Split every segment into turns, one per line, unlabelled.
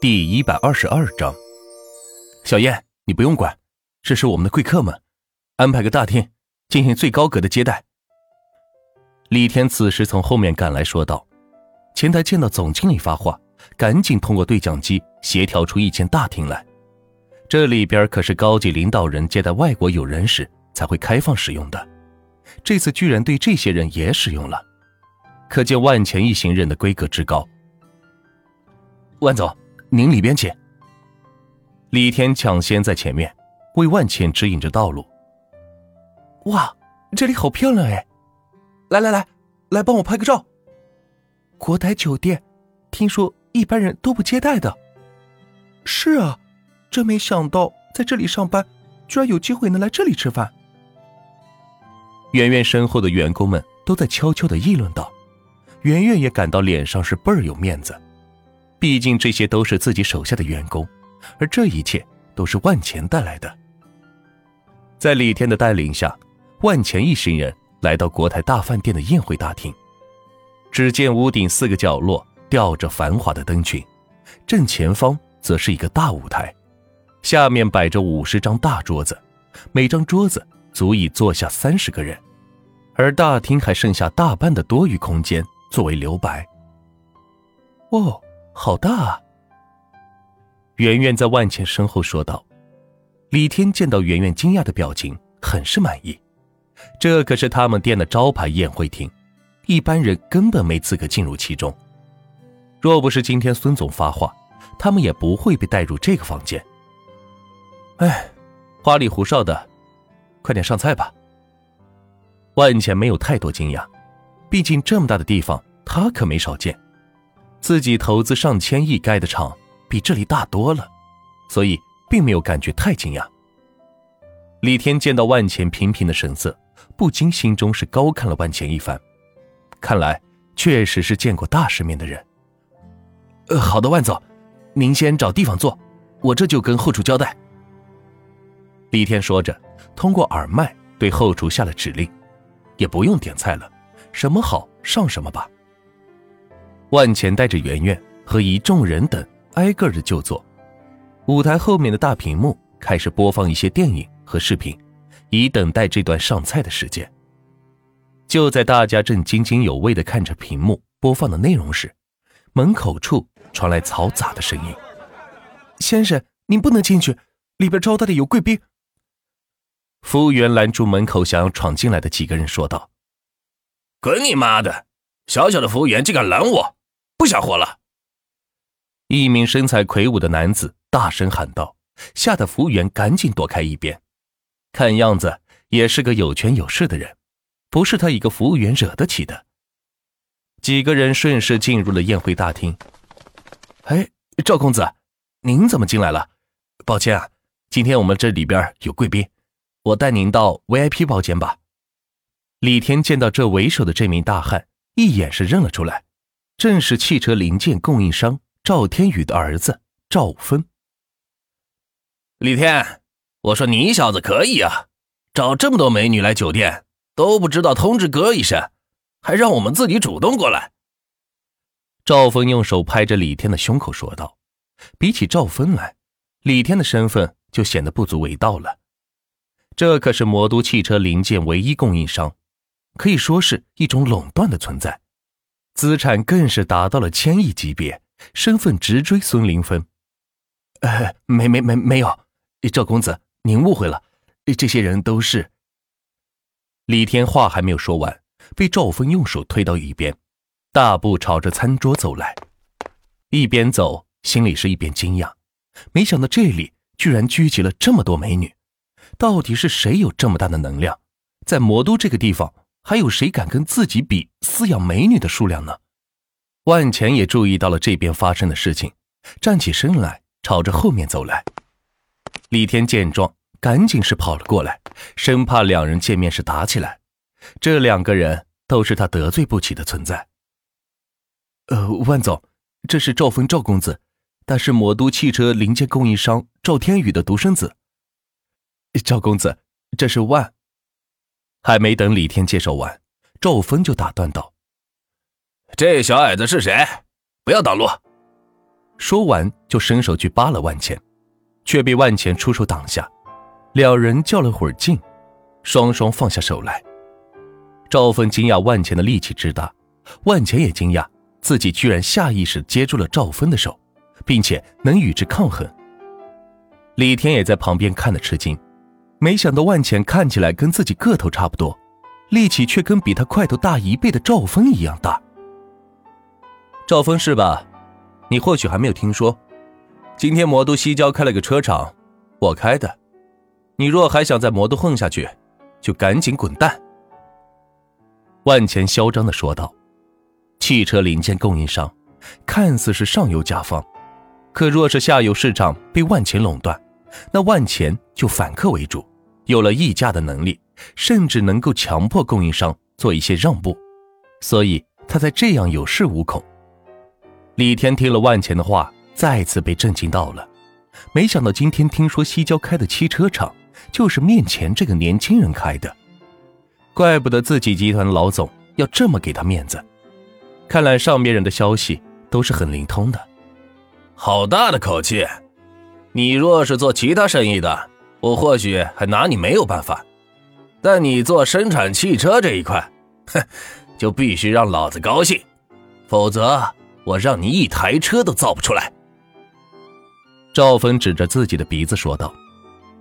第一百二十二章，小燕，你不用管，这是我们的贵客们，安排个大厅进行最高格的接待。李天此时从后面赶来说道：“前台见到总经理发话，赶紧通过对讲机协调出一间大厅来。这里边可是高级领导人接待外国友人时才会开放使用的，这次居然对这些人也使用了，可见万钱一行人的规格之高。万总。”您里边请。李天抢先在前面，为万茜指引着道路。
哇，这里好漂亮哎！来来来，来帮我拍个照。国台酒店，听说一般人都不接待的。是啊，真没想到在这里上班，居然有机会能来这里吃饭。
圆圆身后的员工们都在悄悄的议论道，圆圆也感到脸上是倍儿有面子。毕竟这些都是自己手下的员工，而这一切都是万钱带来的。在李天的带领下，万钱一行人来到国泰大饭店的宴会大厅。只见屋顶四个角落吊着繁华的灯群，正前方则是一个大舞台，下面摆着五十张大桌子，每张桌子足以坐下三十个人，而大厅还剩下大半的多余空间作为留白。哦。好大啊！圆圆在万茜身后说道。李天见到圆圆惊讶的表情，很是满意。这可是他们店的招牌宴会厅，一般人根本没资格进入其中。若不是今天孙总发话，他们也不会被带入这个房间。哎，花里胡哨的，快点上菜吧。万茜没有太多惊讶，毕竟这么大的地方，他可没少见。自己投资上千亿盖的厂比这里大多了，所以并没有感觉太惊讶。李天见到万钱频频的神色，不禁心中是高看了万钱一番。看来确实是见过大世面的人。呃，好的，万总，您先找地方坐，我这就跟后厨交代。李天说着，通过耳麦对后厨下了指令，也不用点菜了，什么好上什么吧。万钱带着圆圆和一众人等挨个的就坐，舞台后面的大屏幕开始播放一些电影和视频，以等待这段上菜的时间。就在大家正津津有味的看着屏幕播放的内容时，门口处传来嘈杂的声音：“
先生，您不能进去，里边招待的有贵宾。”
服务员拦住门口想要闯进来的几个人，说道：“
滚你妈的！小小的服务员竟敢拦我！”不想活了！
一名身材魁梧的男子大声喊道，吓得服务员赶紧躲开一边。看样子也是个有权有势的人，不是他一个服务员惹得起的。几个人顺势进入了宴会大厅。哎，赵公子，您怎么进来了？抱歉啊，今天我们这里边有贵宾，我带您到 VIP 包间吧。李天见到这为首的这名大汉，一眼是认了出来。正是汽车零件供应商赵天宇的儿子赵峰。
李天，我说你小子可以啊，找这么多美女来酒店都不知道通知哥一声，还让我们自己主动过来。
赵峰用手拍着李天的胸口说道：“比起赵峰来，李天的身份就显得不足为道了。这可是魔都汽车零件唯一供应商，可以说是一种垄断的存在。”资产更是达到了千亿级别，身份直追孙林峰。呃，没没没没有，赵公子您误会了，这些人都是。李天话还没有说完，被赵峰用手推到一边，大步朝着餐桌走来，一边走心里是一边惊讶，没想到这里居然聚集了这么多美女，到底是谁有这么大的能量，在魔都这个地方？还有谁敢跟自己比饲养美女的数量呢？万钱也注意到了这边发生的事情，站起身来，朝着后面走来。李天见状，赶紧是跑了过来，生怕两人见面时打起来。这两个人都是他得罪不起的存在。呃，万总，这是赵峰赵公子，他是魔都汽车零件供应商赵天宇的独生子。赵公子，这是万。还没等李天介绍完，赵峰就打断道：“
这小矮子是谁？不要挡路！”
说完就伸手去扒了万钱，却被万钱出手挡下。两人较了会儿劲，双双放下手来。赵峰惊讶万钱的力气之大，万钱也惊讶自己居然下意识接住了赵峰的手，并且能与之抗衡。李天也在旁边看得吃惊，没想到万钱看起来跟自己个头差不多，力气却跟比他块头大一倍的赵峰一样大。
赵峰是吧？你或许还没有听说，今天魔都西郊开了个车厂，我开的。你若还想在魔都混下去，就赶紧滚蛋。”
万钱嚣张的说道。汽车零件供应商，看似是上游甲方，可若是下游市场被万钱垄断。那万钱就反客为主，有了议价的能力，甚至能够强迫供应商做一些让步，所以他才这样有恃无恐。李天听了万钱的话，再次被震惊到了。没想到今天听说西郊开的汽车厂，就是面前这个年轻人开的，怪不得自己集团老总要这么给他面子。看来上面人的消息都是很灵通的。
好大的口气！你若是做其他生意的，我或许还拿你没有办法，但你做生产汽车这一块，哼，就必须让老子高兴，否则我让你一台车都造不出来。
赵峰指着自己的鼻子说道。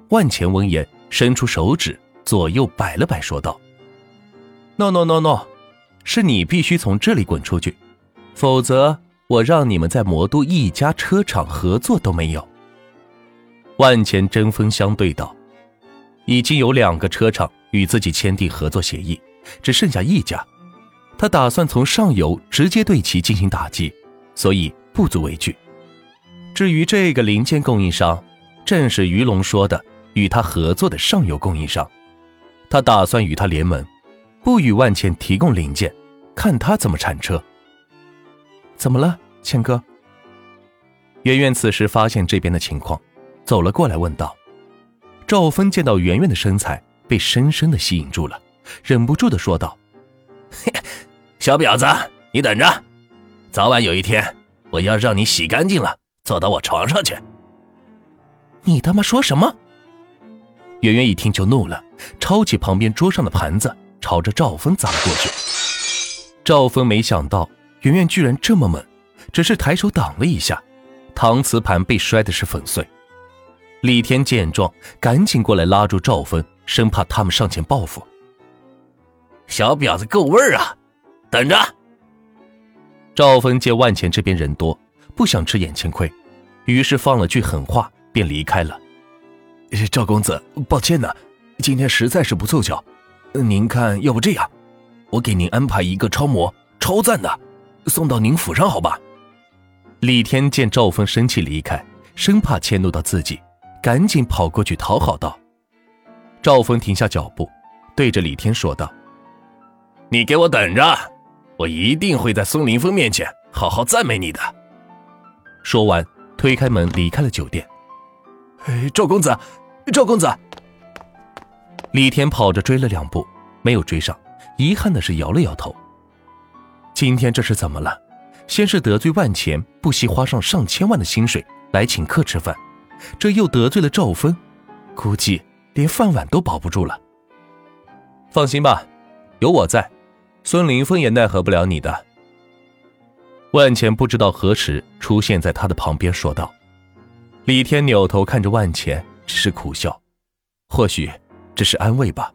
万钱闻言，伸出手指左右摆了摆，说道：“No No No No，是你必须从这里滚出去，否则我让你们在魔都一家车厂合作都没有。”万钱针锋相对道：“已经有两个车厂与自己签订合作协议，只剩下一家。他打算从上游直接对其进行打击，所以不足为惧。至于这个零件供应商，正是于龙说的与他合作的上游供应商。他打算与他联盟，不与万钱提供零件，看他怎么铲车。怎么了，钱哥？”圆圆此时发现这边的情况。走了过来，问道：“赵峰见到圆圆的身材，被深深的吸引住了，忍不住的说道：‘
小婊子，你等着，早晚有一天，我要让你洗干净了，坐到我床上去。’
你他妈说什么？”
圆圆一听就怒了，抄起旁边桌上的盘子，朝着赵峰砸了过去。赵峰没想到圆圆居然这么猛，只是抬手挡了一下，搪瓷盘被摔的是粉碎。李天见状，赶紧过来拉住赵峰，生怕他们上前报复。
小婊子够味儿啊！等着。
赵峰见万钱这边人多，不想吃眼前亏，于是放了句狠话，便离开了。
赵公子，抱歉呢，今天实在是不凑巧。您看，要不这样，我给您安排一个超模，超赞的，送到您府上，好吧？
李天见赵峰生气离开，生怕迁怒到自己。赶紧跑过去讨好道：“赵峰停下脚步，对着李天说道：‘
你给我等着，我一定会在孙林峰面前好好赞美你的。’
说完，推开门离开了酒店。
赵公子，赵公子，
李天跑着追了两步，没有追上，遗憾的是摇了摇头。今天这是怎么了？先是得罪万钱，不惜花上上千万的薪水来请客吃饭。这又得罪了赵峰，估计连饭碗都保不住了。
放心吧，有我在，孙林峰也奈何不了你的。
万钱不知道何时出现在他的旁边，说道。李天扭头看着万钱，只是苦笑，或许只是安慰吧。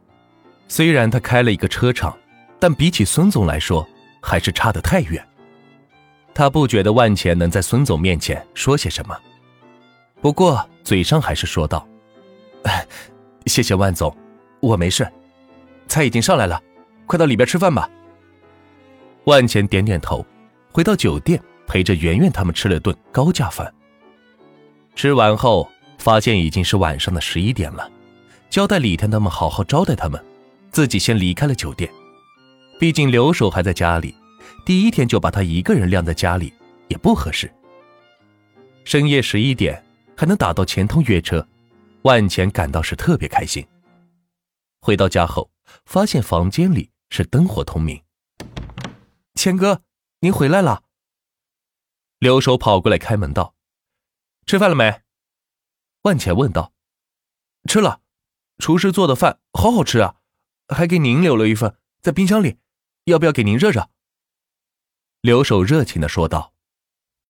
虽然他开了一个车厂，但比起孙总来说，还是差得太远。他不觉得万钱能在孙总面前说些什么。不过嘴上还是说道：“
谢谢万总，我没事。菜已经上来了，快到里边吃饭吧。”
万钱点点头，回到酒店陪着圆圆他们吃了顿高价饭。吃完后，发现已经是晚上的十一点了，交代李天他们好好招待他们，自己先离开了酒店。毕竟留守还在家里，第一天就把他一个人晾在家里也不合适。深夜十一点。还能打到钱通约车，万钱感到是特别开心。回到家后，发现房间里是灯火通明。
钱哥，您回来了。
刘守跑过来开门道：“吃饭了没？”
万钱问道：“吃了，厨师做的饭好好吃啊，还给您留了一份在冰箱里，要不要给您热热？”
刘守热情的说道。